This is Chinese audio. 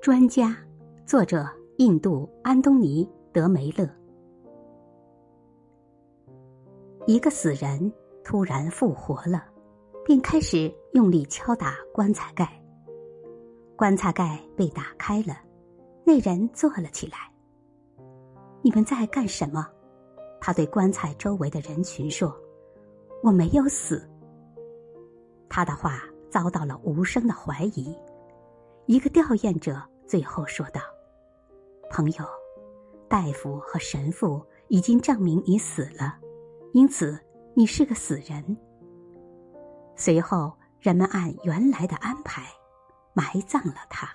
专家，作者印度安东尼·德梅勒。一个死人突然复活了，并开始用力敲打棺材盖。棺材盖被打开了，那人坐了起来。你们在干什么？他对棺材周围的人群说：“我没有死。”他的话遭到了无声的怀疑。一个吊唁者最后说道：“朋友，大夫和神父已经证明你死了，因此你是个死人。”随后，人们按原来的安排埋葬了他。